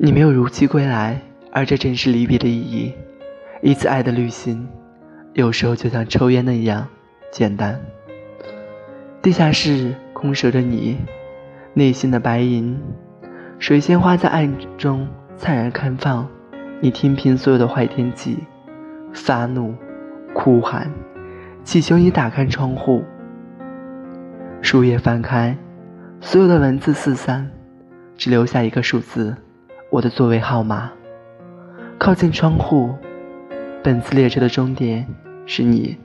你没有如期归来，而这正是离别的意义。一次爱的旅行，有时候就像抽烟那样简单。地下室空守着你内心的白银，水仙花在暗中灿然开放。你听凭所有的坏天气，发怒、哭喊，祈求你打开窗户。树叶翻开，所有的文字四散，只留下一个数字。我的座位号码，靠近窗户，本次列车的终点是你。